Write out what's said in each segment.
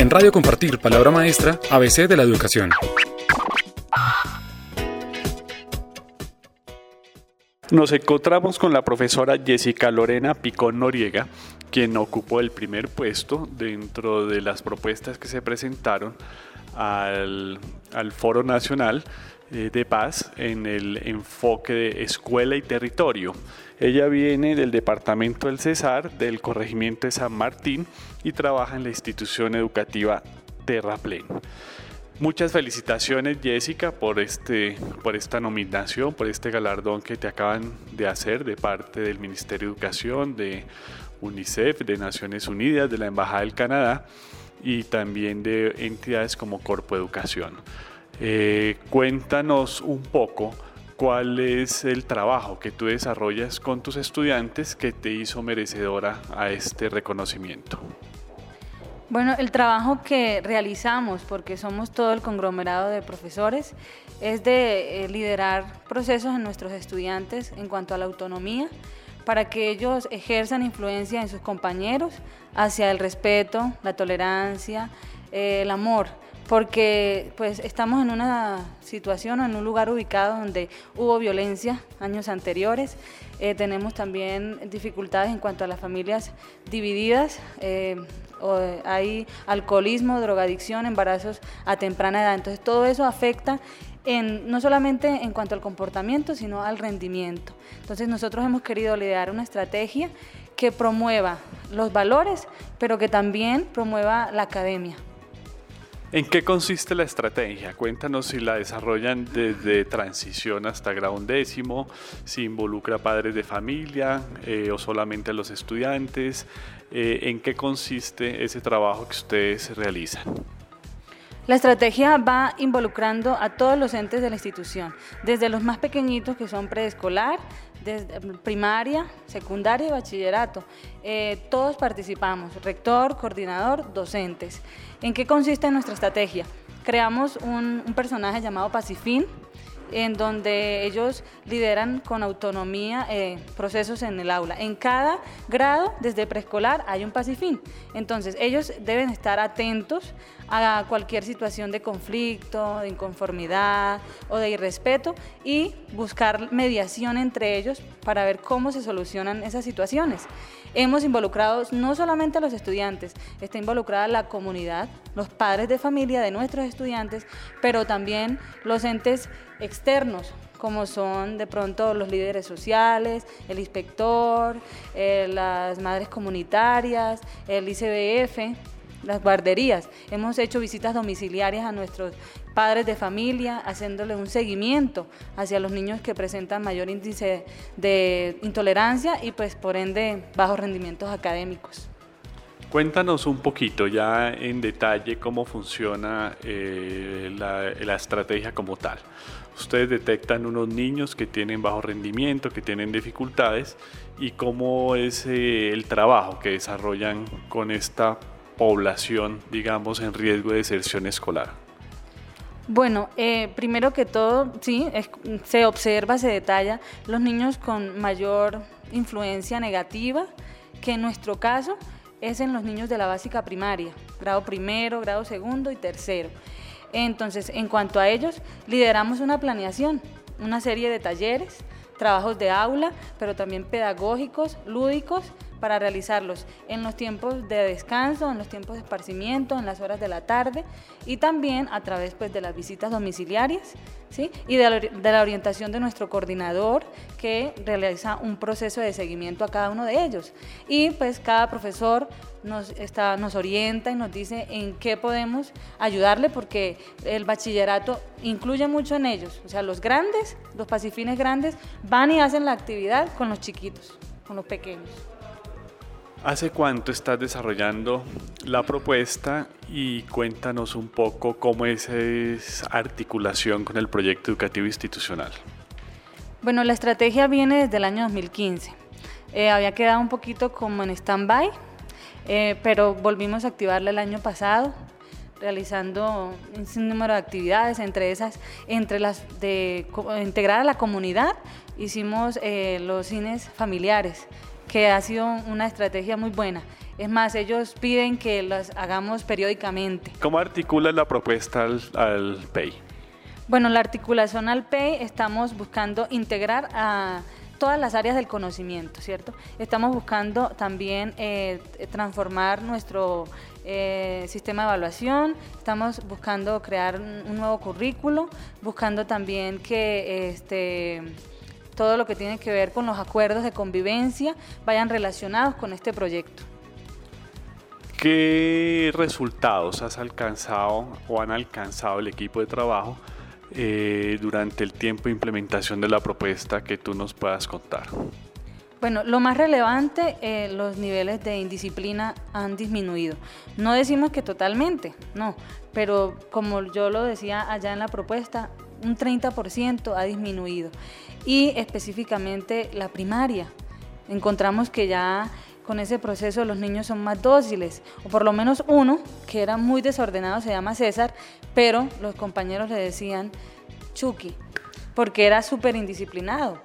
En Radio Compartir, Palabra Maestra, ABC de la Educación. Nos encontramos con la profesora Jessica Lorena Picón Noriega, quien ocupó el primer puesto dentro de las propuestas que se presentaron al, Foro Nacional eh, de Paz en el enfoque de escuela y territorio. Ella viene del departamento del Cesar, del corregimiento de San Martín y trabaja en la institución educativa Terraplén. Muchas felicitaciones Jessica por, este, por esta nominación, por este galardón que te acaban de hacer de parte del Ministerio de Educación, de UNICEF, de Naciones Unidas, de la Embajada del Canadá y también de entidades como Corpo Educación. Eh, cuéntanos un poco cuál es el trabajo que tú desarrollas con tus estudiantes que te hizo merecedora a este reconocimiento. Bueno, el trabajo que realizamos, porque somos todo el conglomerado de profesores, es de eh, liderar procesos en nuestros estudiantes en cuanto a la autonomía, para que ellos ejerzan influencia en sus compañeros hacia el respeto, la tolerancia, eh, el amor. Porque pues estamos en una situación o en un lugar ubicado donde hubo violencia años anteriores, eh, tenemos también dificultades en cuanto a las familias divididas, eh, hay alcoholismo, drogadicción, embarazos a temprana edad, entonces todo eso afecta no solamente en cuanto al comportamiento, sino al rendimiento. Entonces nosotros hemos querido liderar una estrategia que promueva los valores, pero que también promueva la academia. ¿En qué consiste la estrategia? Cuéntanos si la desarrollan desde transición hasta grado undécimo, si involucra padres de familia eh, o solamente a los estudiantes. Eh, ¿En qué consiste ese trabajo que ustedes realizan? La estrategia va involucrando a todos los entes de la institución, desde los más pequeñitos que son preescolar, desde primaria, secundaria y bachillerato. Eh, todos participamos, rector, coordinador, docentes. ¿En qué consiste nuestra estrategia? Creamos un, personaje llamado Pacifín, en donde ellos lideran con autonomía eh, procesos en el aula. En cada grado, desde preescolar, hay un pacifín. Entonces, ellos deben estar atentos a cualquier situación de conflicto, de inconformidad o de irrespeto y buscar mediación entre ellos para ver cómo se solucionan esas situaciones. Hemos involucrado no solamente a los estudiantes, está involucrada la comunidad, los padres de familia de nuestros estudiantes, pero también los entes externos, como son de pronto los líderes sociales, el inspector, eh, las madres comunitarias, el ICBF, las guarderías. Hemos hecho visitas domiciliarias a nuestros padres de familia, haciéndole un seguimiento hacia los niños que presentan mayor índice de intolerancia y pues por ende bajos rendimientos académicos. Cuéntanos un poquito ya en detalle cómo funciona eh, la, estrategia como tal. Ustedes detectan unos niños que tienen bajo rendimiento, que tienen dificultades y cómo es eh, el trabajo que desarrollan con esta población, digamos, en riesgo de deserción escolar. Bueno, eh, primero que todo, sí, se observa, se detalla los niños con mayor influencia negativa, que en nuestro caso es en los niños de la básica primaria, grado primero, grado segundo y tercero. Entonces, en cuanto a ellos, lideramos una planeación, una serie de talleres, trabajos de aula, pero también pedagógicos, lúdicos, para realizarlos en los tiempos de descanso, en los tiempos de esparcimiento, en las horas de la tarde y también a través pues, de las visitas domiciliarias ¿sí? y de la, de la orientación de nuestro coordinador que realiza un proceso de seguimiento a cada uno de ellos. Y pues cada profesor nos, está, nos orienta y nos dice en qué podemos ayudarle porque el bachillerato incluye mucho en ellos. O sea, los grandes, los pacifines grandes, van y hacen la actividad con los chiquitos, con los pequeños. ¿Hace cuánto estás desarrollando la propuesta y cuéntanos un poco cómo es esa articulación con el proyecto educativo institucional? Bueno, la estrategia viene desde el año 2015. Eh, había quedado un poquito como en stand-by, eh, pero volvimos a activarla el año pasado, realizando un número de actividades, entre esas, entre las de integrar a la comunidad, hicimos eh, los cines familiares que ha sido una estrategia muy buena. Es más, ellos piden que las hagamos periódicamente. ¿Cómo articula la propuesta al, al PEI? Bueno, la articulación al PEI estamos buscando integrar a todas las áreas del conocimiento, ¿cierto? Estamos buscando también eh, transformar nuestro eh, sistema de evaluación, estamos buscando crear un, nuevo currículo, buscando también que este, todo lo que tiene que ver con los acuerdos de convivencia vayan relacionados con este proyecto. ¿Qué resultados has alcanzado o han alcanzado el equipo de trabajo eh, durante el tiempo de implementación de la propuesta que tú nos puedas contar? Bueno, lo más relevante, eh, los niveles de indisciplina han disminuido. No decimos que totalmente, no, pero como yo lo decía allá en la propuesta, un 30% ha disminuido. Y específicamente la primaria. Encontramos que ya con ese proceso los niños son más dóciles, o por lo menos uno, que era muy desordenado, se llama César, pero los compañeros le decían Chucky, porque era súper indisciplinado.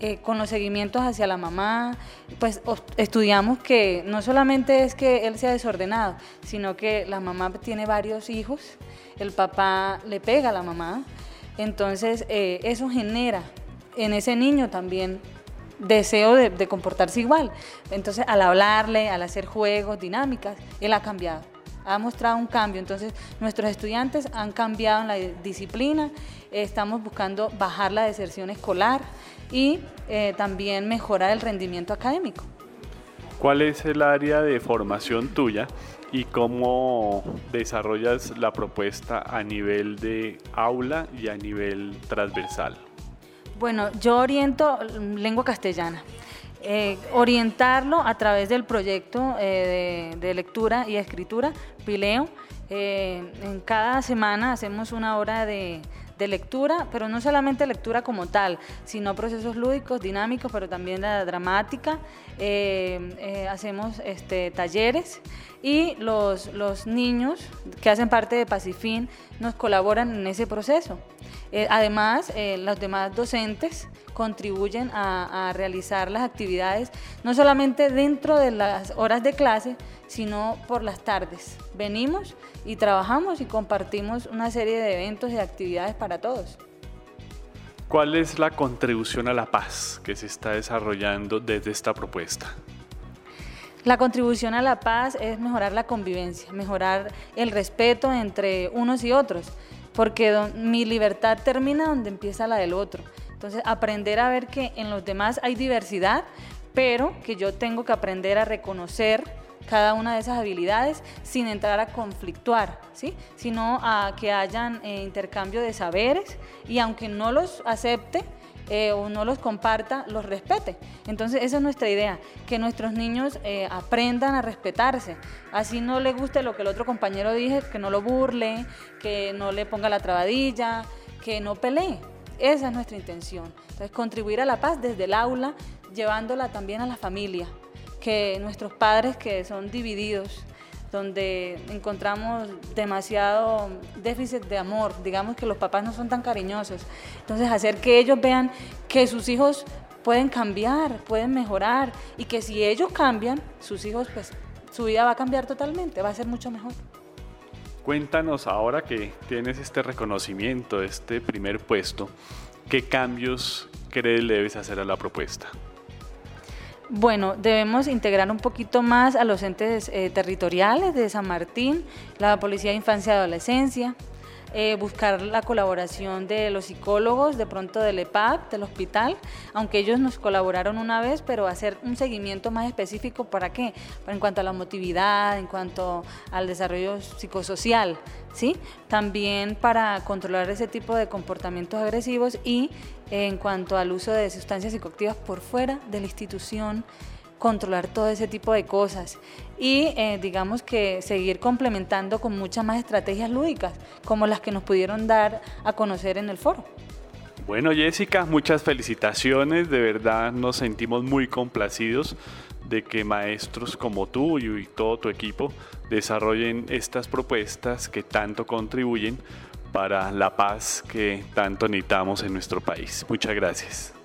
Eh, con los seguimientos hacia la mamá, pues estudiamos que no solamente es que él sea desordenado, sino que la mamá tiene varios hijos, el papá le pega a la mamá, entonces eh, eso genera en ese niño también deseo de, comportarse igual. Entonces, al hablarle, al hacer juegos, dinámicas, él ha cambiado, ha mostrado un cambio. Entonces, nuestros estudiantes han cambiado en la disciplina, estamos buscando bajar la deserción escolar y eh, también mejorar el rendimiento académico. ¿Cuál es el área de formación tuya y cómo desarrollas la propuesta a nivel de aula y a nivel transversal? Bueno, yo oriento lengua castellana. Eh, orientarlo a través del proyecto eh, de, lectura y escritura, Pileo. Eh, en cada semana hacemos una hora de, de lectura, pero no solamente lectura como tal, sino procesos lúdicos, dinámicos, pero también la dramática. Eh, eh, hacemos este, talleres y los, los niños que hacen parte de Pacifin nos colaboran en ese proceso. Eh, además, los demás docentes contribuyen a, a, realizar las actividades no solamente dentro de las horas de clase, sino por las tardes. Venimos y trabajamos y compartimos una serie de eventos y actividades para todos. ¿Cuál es la contribución a la paz que se está desarrollando desde esta propuesta? La contribución a la paz es mejorar la convivencia, mejorar el respeto entre unos y otros, porque mi libertad termina donde empieza la del otro. Entonces, aprender a ver que en los demás hay diversidad, pero que yo tengo que aprender a reconocer cada una de esas habilidades sin entrar a conflictuar, ¿sí? sino a que hayan eh, intercambio de saberes y aunque no los acepte, eh, o no los comparta, los respete. Entonces esa es nuestra idea, que nuestros niños eh, aprendan a respetarse. Así no le guste lo que el otro compañero dije, que no lo burle, que no le ponga la trabadilla, que no pelee. Esa es nuestra intención. Entonces contribuir a la paz desde el aula, llevándola también a la familia que nuestros padres que son divididos, donde encontramos demasiado déficit de amor, digamos que los papás no son tan cariñosos. Entonces hacer que ellos vean que sus hijos pueden cambiar, pueden mejorar y que si ellos cambian, sus hijos pues su vida va a cambiar totalmente, va a ser mucho mejor. Cuéntanos ahora que tienes este reconocimiento, este primer puesto, ¿qué cambios crees le debes hacer a la propuesta? Bueno, debemos integrar un poquito más a los entes eh, territoriales de San Martín, la Policía de Infancia y Adolescencia, eh, buscar la colaboración de los psicólogos, de pronto del EPAP, del hospital, aunque ellos nos colaboraron una vez, pero hacer un seguimiento más específico para qué, en cuanto a la motividad, en cuanto al desarrollo psicosocial, ¿sí? También para controlar ese tipo de comportamientos agresivos y en cuanto al uso de sustancias psicoactivas por fuera de la institución, controlar todo ese tipo de cosas y eh, digamos que seguir complementando con muchas más estrategias lúdicas como las que nos pudieron dar a conocer en el foro. Bueno Jessica, muchas felicitaciones, de verdad nos sentimos muy complacidos de que maestros como tú y todo tu equipo desarrollen estas propuestas que tanto contribuyen para la paz que tanto necesitamos en nuestro país. Muchas gracias.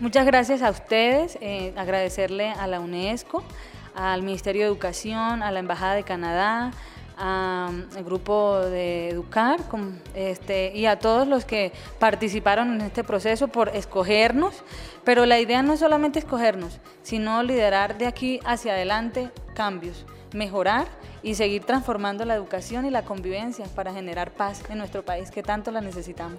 Muchas gracias a ustedes, eh, agradecerle a la UNESCO, al Ministerio de Educación, a la Embajada de Canadá, al grupo de Educar este, y a todos los que participaron en este proceso por escogernos, pero la idea no es solamente escogernos, sino liderar de aquí hacia adelante cambios, mejorar y seguir transformando la educación y la convivencia para generar paz en nuestro país que tanto la necesitamos.